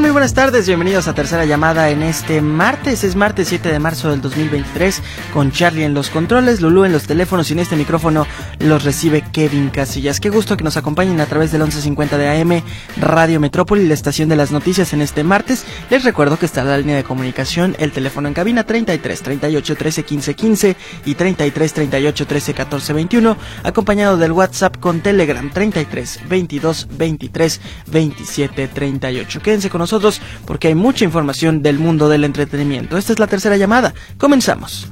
Muy buenas tardes, bienvenidos a Tercera Llamada en este martes, es martes 7 de marzo del 2023, con Charlie en los controles, Lulú en los teléfonos y en este micrófono los recibe Kevin Casillas. Qué gusto que nos acompañen a través del 1150 de AM, Radio Metrópoli, la estación de las noticias en este martes. Les recuerdo que está la línea de comunicación, el teléfono en cabina 33 38 13 15 15 y 33 38 13 14 21, acompañado del WhatsApp con Telegram 33 22 23 27 38. Quédense con nosotros porque hay mucha información del mundo del entretenimiento. Esta es la tercera llamada. Comenzamos.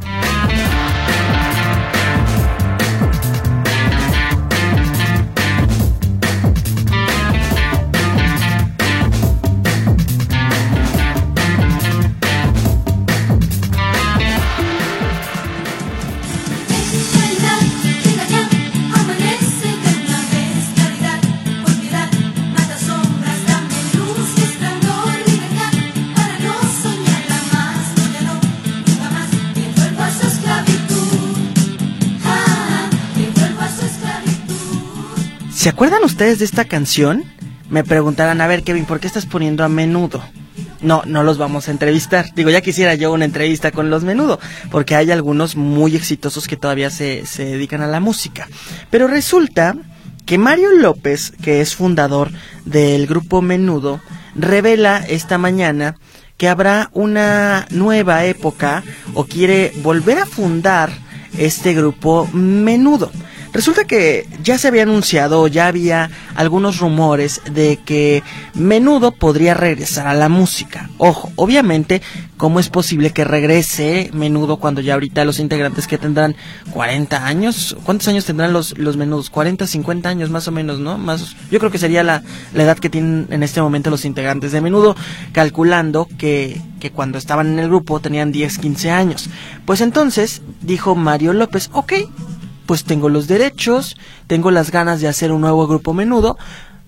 ¿Se acuerdan ustedes de esta canción? Me preguntarán, a ver Kevin, ¿por qué estás poniendo a menudo? No, no los vamos a entrevistar. Digo, ya quisiera yo una entrevista con los menudo, porque hay algunos muy exitosos que todavía se, se dedican a la música. Pero resulta que Mario López, que es fundador del grupo Menudo, revela esta mañana que habrá una nueva época o quiere volver a fundar este grupo Menudo. Resulta que ya se había anunciado, ya había algunos rumores de que Menudo podría regresar a la música. Ojo, obviamente, ¿cómo es posible que regrese Menudo cuando ya ahorita los integrantes que tendrán 40 años? ¿Cuántos años tendrán los, los Menudos? 40, 50 años más o menos, ¿no? Más, yo creo que sería la, la edad que tienen en este momento los integrantes de Menudo, calculando que, que cuando estaban en el grupo tenían 10, 15 años. Pues entonces, dijo Mario López, ok, pues tengo los derechos, tengo las ganas de hacer un nuevo grupo menudo,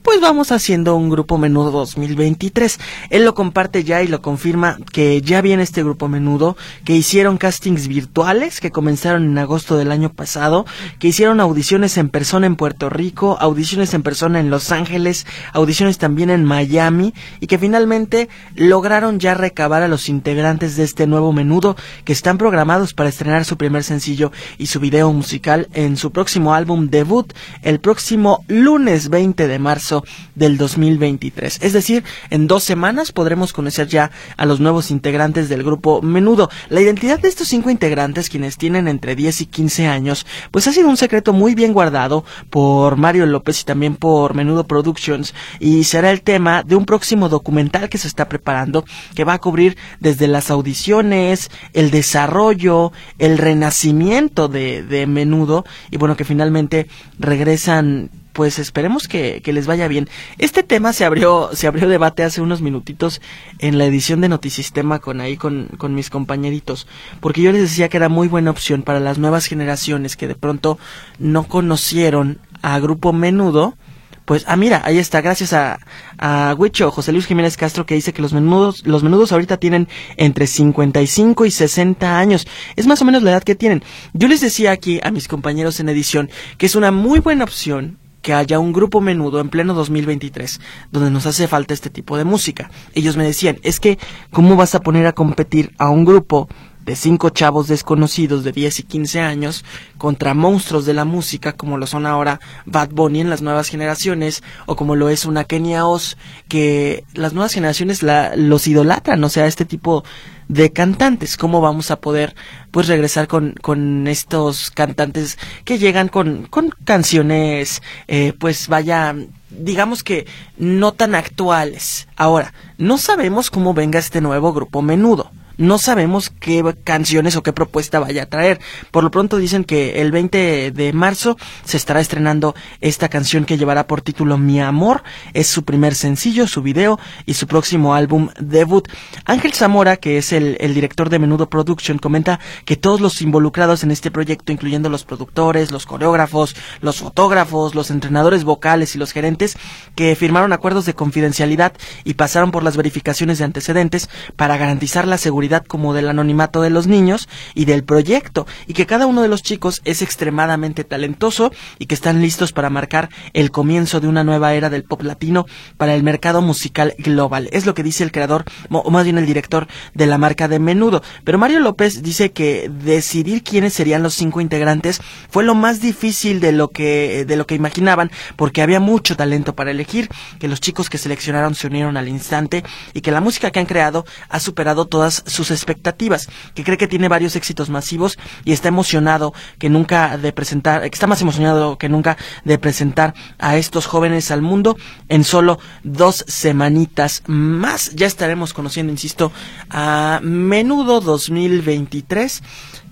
pues vamos haciendo un grupo menudo 2023. Él lo comparte ya y lo confirma que ya viene este grupo menudo, que hicieron castings virtuales que comenzaron en agosto del año pasado, que hicieron audiciones en persona en Puerto Rico, audiciones en persona en Los Ángeles, audiciones también en Miami y que finalmente lograron ya recabar a los integrantes de este nuevo menudo que están programados para estrenar su primer sencillo y su video musical en su próximo álbum debut el próximo lunes 20 de marzo del 2023. Es decir, en dos semanas podremos conocer ya a los nuevos integrantes del grupo Menudo. La identidad de estos cinco integrantes, quienes tienen entre 10 y 15 años, pues ha sido un secreto muy bien guardado por Mario López y también por Menudo Productions y será el tema de un próximo documental que se está preparando que va a cubrir desde las audiciones, el desarrollo, el renacimiento de, de Menudo y bueno que finalmente regresan pues esperemos que, que, les vaya bien. Este tema se abrió, se abrió debate hace unos minutitos en la edición de Notisistema con ahí con, con mis compañeritos, porque yo les decía que era muy buena opción para las nuevas generaciones que de pronto no conocieron a Grupo Menudo, pues, ah, mira, ahí está, gracias a, a Huicho, José Luis Jiménez Castro, que dice que los menudos, los menudos ahorita tienen entre 55 y 60 años. Es más o menos la edad que tienen. Yo les decía aquí a mis compañeros en edición que es una muy buena opción que haya un grupo menudo en pleno 2023 donde nos hace falta este tipo de música. Ellos me decían, es que, ¿cómo vas a poner a competir a un grupo de cinco chavos desconocidos de 10 y 15 años contra monstruos de la música como lo son ahora Bad Bunny en las nuevas generaciones o como lo es una Kenia Oz que las nuevas generaciones la, los idolatran, o sea, este tipo de cantantes, cómo vamos a poder pues regresar con, con estos cantantes que llegan con, con canciones eh, pues vaya digamos que no tan actuales. Ahora, no sabemos cómo venga este nuevo grupo menudo. No sabemos qué canciones o qué propuesta vaya a traer. Por lo pronto dicen que el 20 de marzo se estará estrenando esta canción que llevará por título Mi Amor. Es su primer sencillo, su video y su próximo álbum debut. Ángel Zamora, que es el, el director de Menudo Production, comenta que todos los involucrados en este proyecto, incluyendo los productores, los coreógrafos, los fotógrafos, los entrenadores vocales y los gerentes, que firmaron acuerdos de confidencialidad y pasaron por las verificaciones de antecedentes para garantizar la seguridad como del anonimato de los niños y del proyecto, y que cada uno de los chicos es extremadamente talentoso y que están listos para marcar el comienzo de una nueva era del pop latino para el mercado musical global. Es lo que dice el creador, o más bien el director de la marca de Menudo. Pero Mario López dice que decidir quiénes serían los cinco integrantes fue lo más difícil de lo que, de lo que imaginaban, porque había mucho talento para elegir, que los chicos que seleccionaron se unieron al instante y que la música que han creado ha superado todas sus expectativas, que cree que tiene varios éxitos masivos y está emocionado que nunca de presentar, que está más emocionado que nunca de presentar a estos jóvenes al mundo en solo dos semanitas más. Ya estaremos conociendo, insisto, a Menudo 2023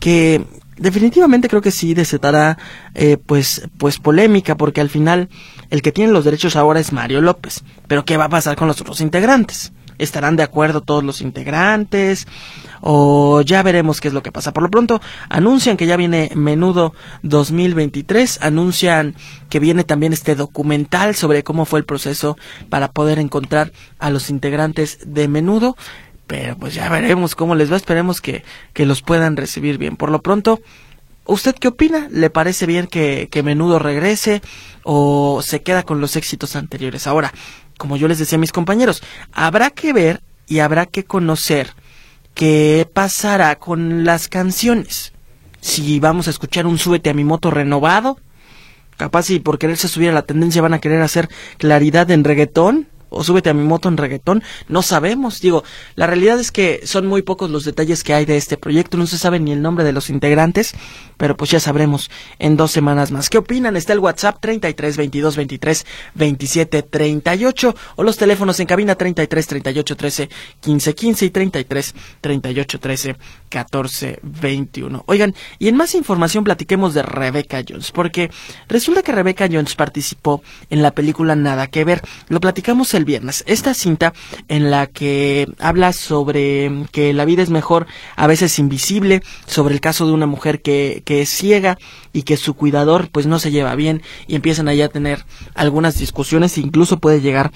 que definitivamente creo que sí desatará eh, pues pues polémica porque al final el que tiene los derechos ahora es Mario López pero qué va a pasar con los otros integrantes estarán de acuerdo todos los integrantes o ya veremos qué es lo que pasa. Por lo pronto anuncian que ya viene Menudo 2023, anuncian que viene también este documental sobre cómo fue el proceso para poder encontrar a los integrantes de Menudo. Pero pues ya veremos cómo les va, esperemos que, que los puedan recibir bien. Por lo pronto, ¿Usted qué opina? ¿Le parece bien que, que, Menudo regrese o se queda con los éxitos anteriores? Ahora, como yo les decía a mis compañeros, habrá que ver y habrá que conocer qué pasará con las canciones. Si vamos a escuchar un súbete a mi moto renovado, capaz y por quererse subir a la tendencia van a querer hacer claridad en reggaetón, o súbete a mi moto en reggaetón, no sabemos, digo, la realidad es que son muy pocos los detalles que hay de este proyecto, no se sabe ni el nombre de los integrantes, pero pues ya sabremos en dos semanas más. ¿Qué opinan? Está el WhatsApp 33 22 23 27 38 o los teléfonos en cabina 33 38 13 15 15 y 33 38 13 14 21. Oigan, y en más información platiquemos de Rebecca Jones, porque resulta que Rebecca Jones participó en la película Nada que ver. Lo platicamos el viernes. Esta cinta en la que habla sobre que la vida es mejor, a veces invisible, sobre el caso de una mujer que, que es ciega y que su cuidador pues no se lleva bien y empiezan allá a tener algunas discusiones incluso puede llegar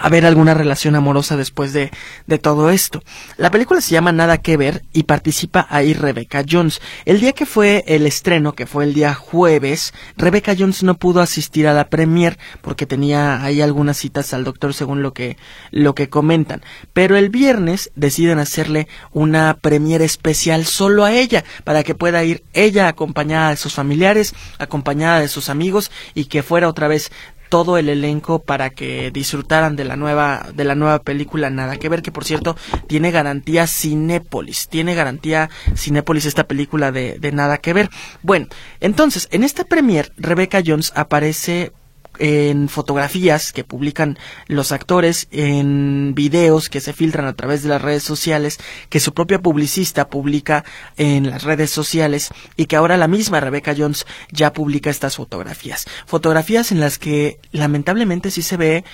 haber alguna relación amorosa después de, de todo esto. La película se llama Nada que ver y participa ahí Rebecca Jones. El día que fue el estreno, que fue el día jueves, Rebecca Jones no pudo asistir a la premier porque tenía ahí algunas citas al doctor según lo que, lo que comentan. Pero el viernes deciden hacerle una premier especial solo a ella para que pueda ir ella acompañada de sus familiares, acompañada de sus amigos y que fuera otra vez todo el elenco para que disfrutaran de la nueva de la nueva película Nada que ver que por cierto tiene garantía Cinépolis tiene garantía Cinépolis esta película de, de Nada que ver. Bueno entonces en esta premier Rebecca Jones aparece en fotografías que publican los actores, en videos que se filtran a través de las redes sociales, que su propia publicista publica en las redes sociales y que ahora la misma Rebecca Jones ya publica estas fotografías. Fotografías en las que lamentablemente sí se ve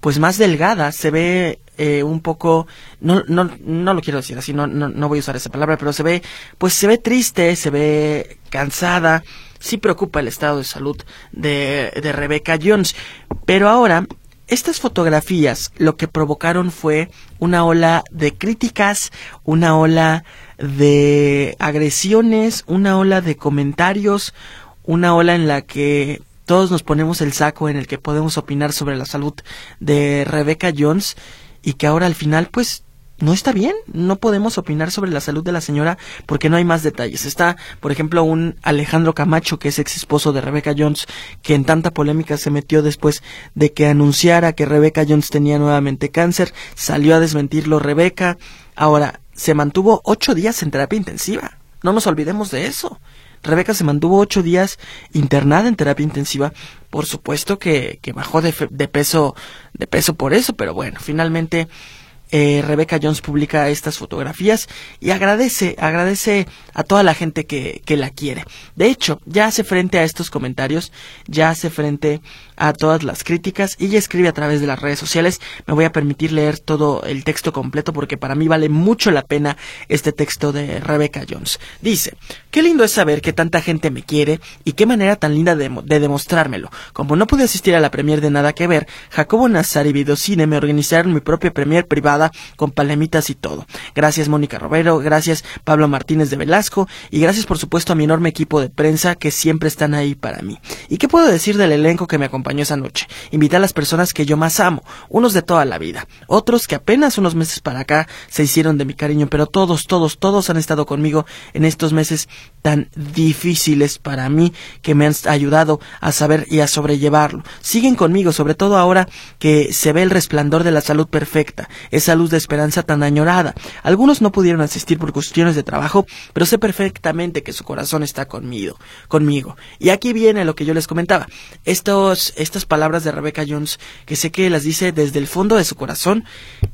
pues más delgada, se ve eh, un poco, no, no, no lo quiero decir así, no, no, no voy a usar esa palabra, pero se ve, pues se ve triste, se ve cansada, sí preocupa el estado de salud de, de Rebecca Jones. Pero ahora, estas fotografías lo que provocaron fue una ola de críticas, una ola de agresiones, una ola de comentarios, una ola en la que todos nos ponemos el saco en el que podemos opinar sobre la salud de Rebecca Jones y que ahora al final pues no está bien, no podemos opinar sobre la salud de la señora porque no hay más detalles. Está, por ejemplo, un Alejandro Camacho, que es ex esposo de Rebecca Jones, que en tanta polémica se metió después de que anunciara que Rebecca Jones tenía nuevamente cáncer, salió a desmentirlo Rebecca. Ahora, se mantuvo ocho días en terapia intensiva. No nos olvidemos de eso. Rebeca se mantuvo ocho días internada en terapia intensiva. Por supuesto que, que bajó de, de peso, de peso por eso, pero bueno, finalmente eh, Rebecca Jones publica estas fotografías y agradece, agradece a toda la gente que, que la quiere. De hecho, ya hace frente a estos comentarios, ya hace frente a todas las críticas y ella escribe a través de las redes sociales. Me voy a permitir leer todo el texto completo porque para mí vale mucho la pena este texto de Rebecca Jones. Dice, qué lindo es saber que tanta gente me quiere y qué manera tan linda de, demostrármelo. Como no pude asistir a la premier de Nada que Ver, Jacobo Nazar y Videocine me organizaron mi propia premier privada con palemitas y todo. Gracias Mónica Robero, gracias Pablo Martínez de Velasco y gracias por supuesto a mi enorme equipo de prensa que siempre están ahí para mí. ¿Y qué puedo decir del elenco que me acompaña? esa noche. Invité a las personas que yo más amo, unos de toda la vida, otros que apenas unos meses para acá se hicieron de mi cariño, pero todos, todos, todos han estado conmigo en estos meses tan difíciles para mí que me han ayudado a saber y a sobrellevarlo. Siguen conmigo, sobre todo ahora que se ve el resplandor de la salud perfecta, esa luz de esperanza tan añorada. Algunos no pudieron asistir por cuestiones de trabajo, pero sé perfectamente que su corazón está conmigo, conmigo. Y aquí viene lo que yo les comentaba. Estos, estas palabras de Rebecca Jones, que sé que las dice desde el fondo de su corazón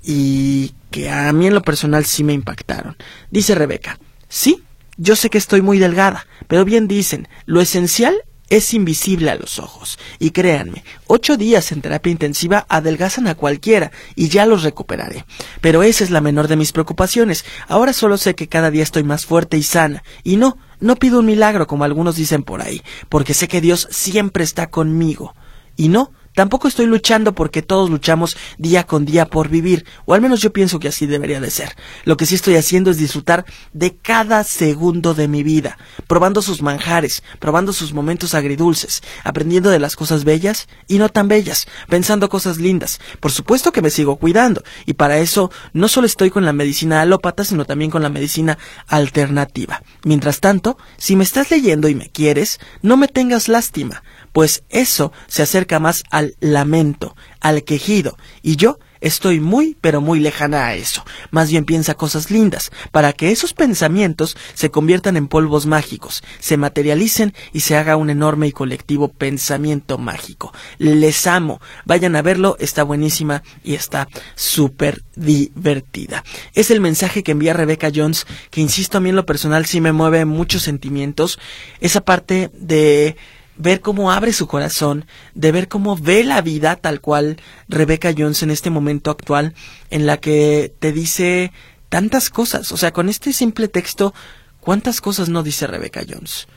y que a mí en lo personal sí me impactaron. Dice Rebeca, sí, yo sé que estoy muy delgada, pero bien dicen, lo esencial es invisible a los ojos. Y créanme, ocho días en terapia intensiva adelgazan a cualquiera y ya los recuperaré. Pero esa es la menor de mis preocupaciones. Ahora solo sé que cada día estoy más fuerte y sana. Y no, no pido un milagro como algunos dicen por ahí, porque sé que Dios siempre está conmigo. Y no, Tampoco estoy luchando porque todos luchamos día con día por vivir, o al menos yo pienso que así debería de ser. Lo que sí estoy haciendo es disfrutar de cada segundo de mi vida, probando sus manjares, probando sus momentos agridulces, aprendiendo de las cosas bellas y no tan bellas, pensando cosas lindas. Por supuesto que me sigo cuidando, y para eso no solo estoy con la medicina alópata, sino también con la medicina alternativa. Mientras tanto, si me estás leyendo y me quieres, no me tengas lástima pues eso se acerca más al lamento, al quejido, y yo estoy muy pero muy lejana a eso. Más bien piensa cosas lindas, para que esos pensamientos se conviertan en polvos mágicos, se materialicen y se haga un enorme y colectivo pensamiento mágico. Les amo, vayan a verlo, está buenísima y está súper divertida. Es el mensaje que envía Rebecca Jones, que insisto a mí en lo personal sí me mueve muchos sentimientos, esa parte de ver cómo abre su corazón, de ver cómo ve la vida tal cual Rebecca Jones en este momento actual, en la que te dice tantas cosas. O sea, con este simple texto, ¿cuántas cosas no dice Rebecca Jones?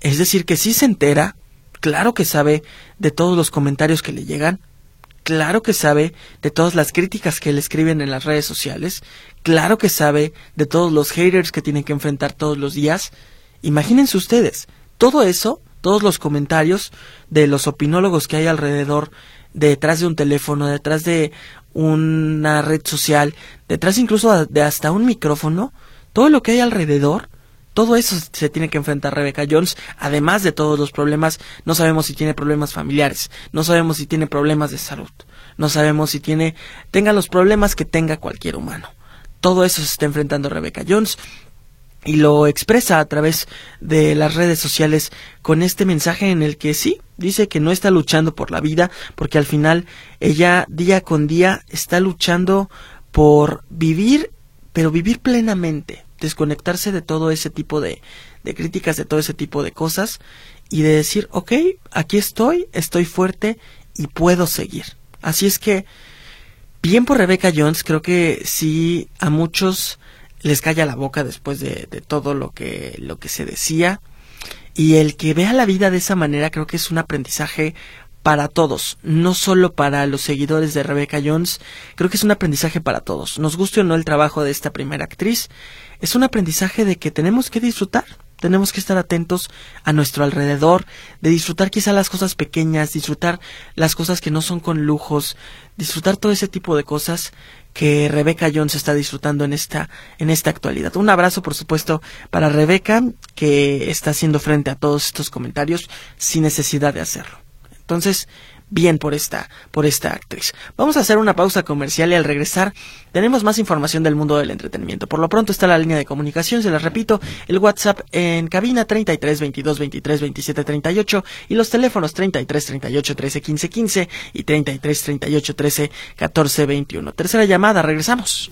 Es decir, que sí se entera, claro que sabe de todos los comentarios que le llegan, claro que sabe de todas las críticas que le escriben en las redes sociales, claro que sabe de todos los haters que tiene que enfrentar todos los días. Imagínense ustedes, todo eso todos los comentarios de los opinólogos que hay alrededor, detrás de un teléfono, detrás de una red social, detrás incluso de hasta un micrófono, todo lo que hay alrededor, todo eso se tiene que enfrentar Rebecca Jones, además de todos los problemas, no sabemos si tiene problemas familiares, no sabemos si tiene problemas de salud, no sabemos si tiene, tenga los problemas que tenga cualquier humano. Todo eso se está enfrentando Rebecca Jones y lo expresa a través de las redes sociales con este mensaje en el que sí, dice que no está luchando por la vida, porque al final ella día con día está luchando por vivir, pero vivir plenamente, desconectarse de todo ese tipo de, de críticas, de todo ese tipo de cosas, y de decir, ok, aquí estoy, estoy fuerte y puedo seguir. Así es que, bien por Rebecca Jones, creo que sí a muchos les calla la boca después de, de todo lo que, lo que se decía. Y el que vea la vida de esa manera creo que es un aprendizaje para todos, no solo para los seguidores de Rebecca Jones, creo que es un aprendizaje para todos. Nos guste o no el trabajo de esta primera actriz, es un aprendizaje de que tenemos que disfrutar, tenemos que estar atentos a nuestro alrededor, de disfrutar quizá las cosas pequeñas, disfrutar las cosas que no son con lujos, disfrutar todo ese tipo de cosas que Rebeca Jones está disfrutando en esta, en esta actualidad. Un abrazo, por supuesto, para Rebeca, que está haciendo frente a todos estos comentarios sin necesidad de hacerlo. Entonces, bien por esta, por esta actriz. Vamos a hacer una pausa comercial y al regresar tenemos más información del mundo del entretenimiento. Por lo pronto está la línea de comunicación, se las repito, el WhatsApp en cabina 33 22 23 27 38 y los teléfonos 33 38 13 15 15 y 33 38 13 14 21. Tercera llamada, regresamos.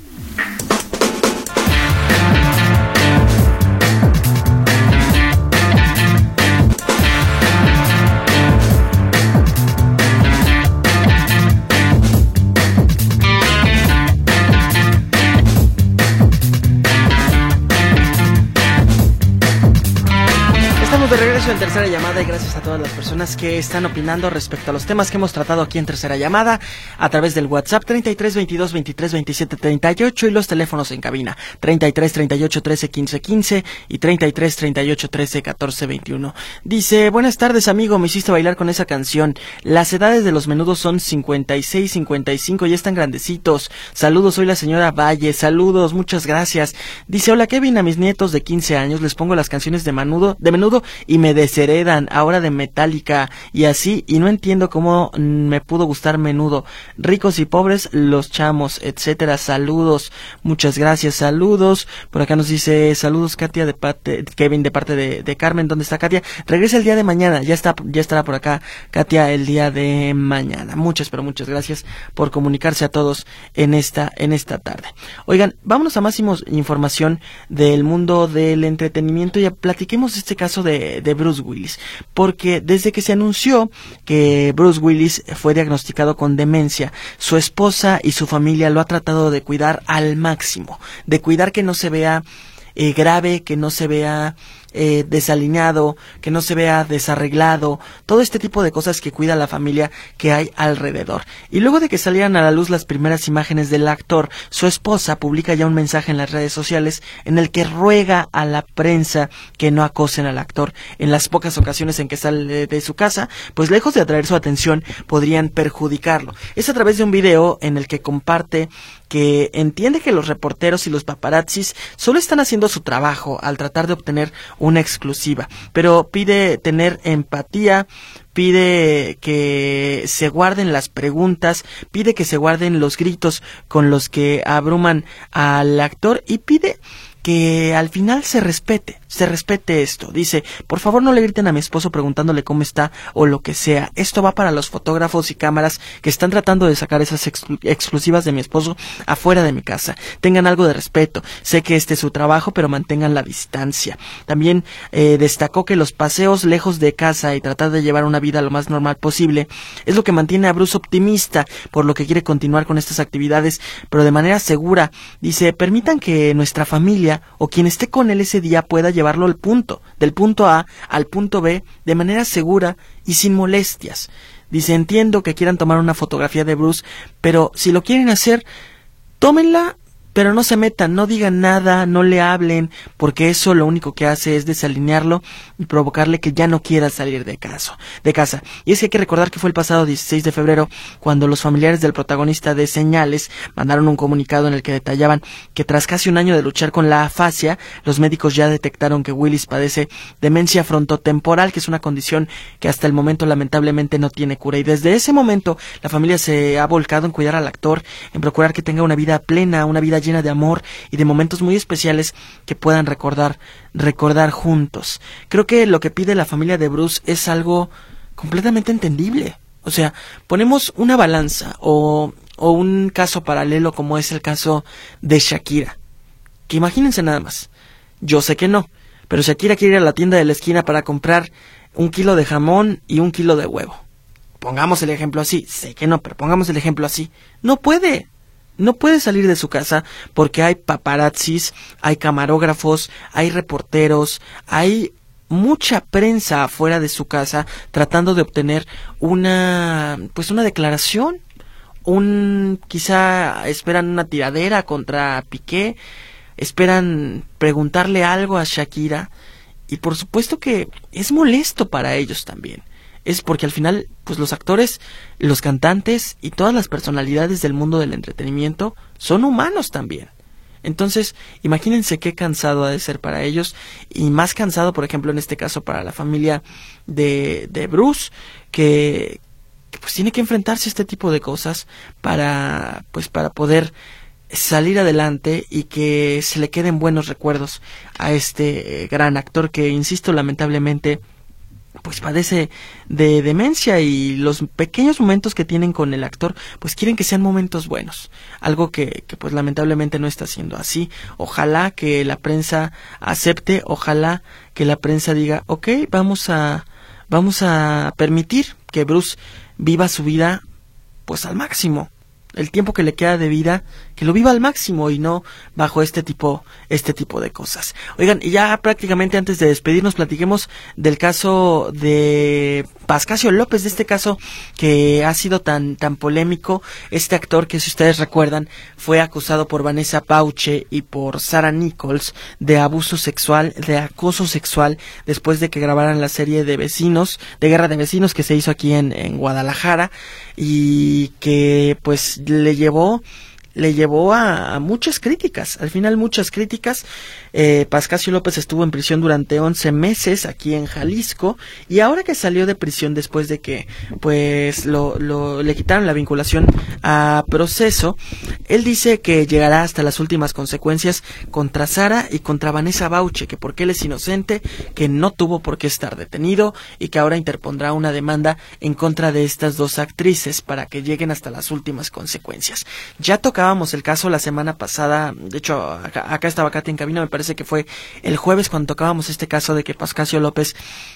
Monterrey en tercera llamada y gracias a todas las personas que están opinando respecto a los temas que hemos tratado aquí en tercera llamada a través del WhatsApp 33 22 23 27 38 y los teléfonos en cabina 33 38 13 15 15 y 33 38 13 14 21. Dice, buenas tardes amigo, me hiciste bailar con esa canción. Las edades de los menudos son 56, 55 y están grandecitos. Saludos, soy la señora Valle, saludos, muchas gracias. Dice, hola Kevin, a mis nietos de 15 años les pongo las canciones de menudo, de menudo y me desheredan, ahora de Metallica y así, y no entiendo cómo me pudo gustar menudo. Ricos y pobres, los chamos, etcétera. Saludos, muchas gracias, saludos. Por acá nos dice saludos Katia de parte, Kevin de parte de, de Carmen, ¿dónde está Katia? Regresa el día de mañana, ya está, ya estará por acá Katia el día de mañana. Muchas, pero muchas gracias por comunicarse a todos en esta, en esta tarde. Oigan, vámonos a máximos información del mundo del entretenimiento y platiquemos este caso de Bruce Willis, porque desde que se anunció que Bruce Willis fue diagnosticado con demencia, su esposa y su familia lo ha tratado de cuidar al máximo, de cuidar que no se vea eh, grave, que no se vea eh, desalineado, que no se vea desarreglado, todo este tipo de cosas que cuida la familia que hay alrededor. Y luego de que salieran a la luz las primeras imágenes del actor, su esposa publica ya un mensaje en las redes sociales en el que ruega a la prensa que no acosen al actor en las pocas ocasiones en que sale de su casa, pues lejos de atraer su atención podrían perjudicarlo. Es a través de un video en el que comparte que entiende que los reporteros y los paparazzis solo están haciendo su trabajo al tratar de obtener una exclusiva, pero pide tener empatía, pide que se guarden las preguntas, pide que se guarden los gritos con los que abruman al actor y pide que al final se respete, se respete esto. Dice, por favor no le griten a mi esposo preguntándole cómo está o lo que sea. Esto va para los fotógrafos y cámaras que están tratando de sacar esas exclusivas de mi esposo afuera de mi casa. Tengan algo de respeto. Sé que este es su trabajo, pero mantengan la distancia. También eh, destacó que los paseos lejos de casa y tratar de llevar una vida lo más normal posible es lo que mantiene a Bruce optimista, por lo que quiere continuar con estas actividades, pero de manera segura. Dice, permitan que nuestra familia o quien esté con él ese día pueda llevarlo al punto, del punto A al punto B, de manera segura y sin molestias. Dice, entiendo que quieran tomar una fotografía de Bruce, pero si lo quieren hacer, tómenla pero no se metan, no digan nada, no le hablen, porque eso lo único que hace es desalinearlo y provocarle que ya no quiera salir de, caso, de casa. Y es que hay que recordar que fue el pasado 16 de febrero cuando los familiares del protagonista de Señales mandaron un comunicado en el que detallaban que tras casi un año de luchar con la afasia, los médicos ya detectaron que Willis padece demencia frontotemporal, que es una condición que hasta el momento lamentablemente no tiene cura. Y desde ese momento la familia se ha volcado en cuidar al actor, en procurar que tenga una vida plena, una vida llena de amor y de momentos muy especiales que puedan recordar, recordar juntos. Creo que lo que pide la familia de Bruce es algo completamente entendible. O sea, ponemos una balanza o, o un caso paralelo como es el caso de Shakira. Que imagínense nada más. Yo sé que no, pero Shakira quiere ir a la tienda de la esquina para comprar un kilo de jamón y un kilo de huevo. Pongamos el ejemplo así. Sé que no, pero pongamos el ejemplo así. No puede no puede salir de su casa porque hay paparazzis, hay camarógrafos, hay reporteros, hay mucha prensa afuera de su casa tratando de obtener una pues una declaración. Un quizá esperan una tiradera contra Piqué esperan preguntarle algo a Shakira y por supuesto que es molesto para ellos también es porque al final, pues los actores, los cantantes y todas las personalidades del mundo del entretenimiento son humanos también. Entonces, imagínense qué cansado ha de ser para ellos y más cansado, por ejemplo, en este caso para la familia de, de Bruce, que, que pues tiene que enfrentarse a este tipo de cosas para pues para poder salir adelante y que se le queden buenos recuerdos a este gran actor que insisto lamentablemente pues padece de demencia y los pequeños momentos que tienen con el actor pues quieren que sean momentos buenos. Algo que, pues lamentablemente no está siendo así. Ojalá que la prensa acepte ojalá que la prensa diga ok vamos a vamos a permitir que Bruce viva su vida pues al máximo. El tiempo que le queda de vida que lo viva al máximo y no bajo este tipo este tipo de cosas. Oigan, y ya prácticamente antes de despedirnos platiquemos del caso de Pascasio López, de este caso que ha sido tan tan polémico, este actor que si ustedes recuerdan fue acusado por Vanessa Pauche y por Sarah Nichols de abuso sexual, de acoso sexual después de que grabaran la serie de vecinos, de Guerra de Vecinos que se hizo aquí en, en Guadalajara y que pues le llevó le llevó a, muchas críticas, al final muchas críticas. Eh, Pascasio López estuvo en prisión durante 11 meses aquí en Jalisco y ahora que salió de prisión después de que pues lo, lo, le quitaron la vinculación a proceso, él dice que llegará hasta las últimas consecuencias contra Sara y contra Vanessa Bauche, que porque él es inocente, que no tuvo por qué estar detenido y que ahora interpondrá una demanda en contra de estas dos actrices para que lleguen hasta las últimas consecuencias. Ya tocábamos el caso la semana pasada, de hecho acá, estaba Katy en cabina, me parece que fue el jueves cuando tocábamos este caso de que Pascasio López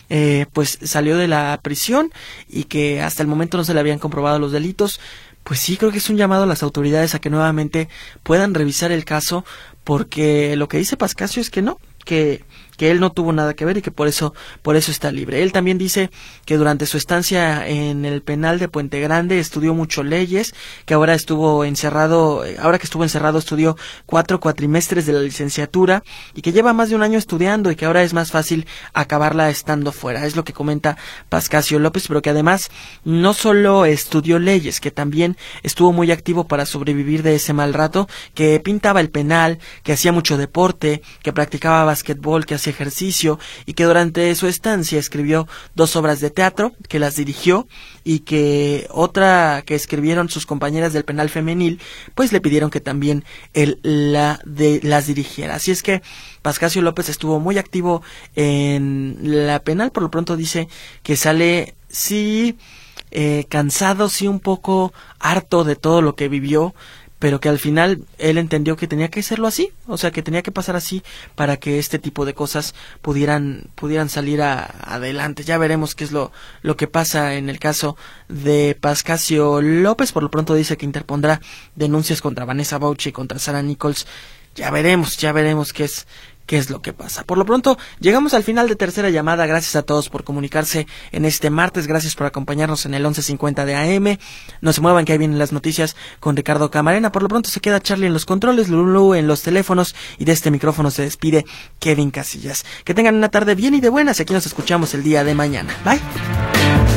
eh, pues salió de la prisión y que hasta el momento no se le habían comprobado los delitos. Pues sí, creo que es un llamado a las autoridades a que nuevamente puedan revisar el caso porque lo que dice Pascasio es que no, que que él no tuvo nada que ver y que por eso por eso está libre. Él también dice que durante su estancia en el penal de Puente Grande estudió mucho leyes, que ahora estuvo encerrado, ahora que estuvo encerrado estudió cuatro cuatrimestres de la licenciatura y que lleva más de un año estudiando y que ahora es más fácil acabarla estando fuera. Es lo que comenta Pascasio López, pero que además no solo estudió leyes, que también estuvo muy activo para sobrevivir de ese mal rato, que pintaba el penal, que hacía mucho deporte, que practicaba basquetbol, que hacía ejercicio y que durante su estancia escribió dos obras de teatro que las dirigió y que otra que escribieron sus compañeras del penal femenil pues le pidieron que también él la de, las dirigiera. Así es que Pascasio López estuvo muy activo en la penal, por lo pronto dice que sale sí eh, cansado, sí un poco harto de todo lo que vivió, pero que al final él entendió que tenía que hacerlo así, o sea, que tenía que pasar así para que este tipo de cosas pudieran pudieran salir adelante. Ya veremos qué es lo lo que pasa en el caso de Pascasio López, por lo pronto dice que interpondrá denuncias contra Vanessa Bauchi y contra Sara Nichols. Ya veremos, ya veremos qué es qué es lo que pasa. Por lo pronto, llegamos al final de tercera llamada. Gracias a todos por comunicarse en este martes. Gracias por acompañarnos en el 1150 de AM. No se muevan que ahí vienen las noticias con Ricardo Camarena. Por lo pronto se queda Charlie en los controles, Lulu en los teléfonos y de este micrófono se despide Kevin Casillas. Que tengan una tarde bien y de buenas. Aquí nos escuchamos el día de mañana. Bye.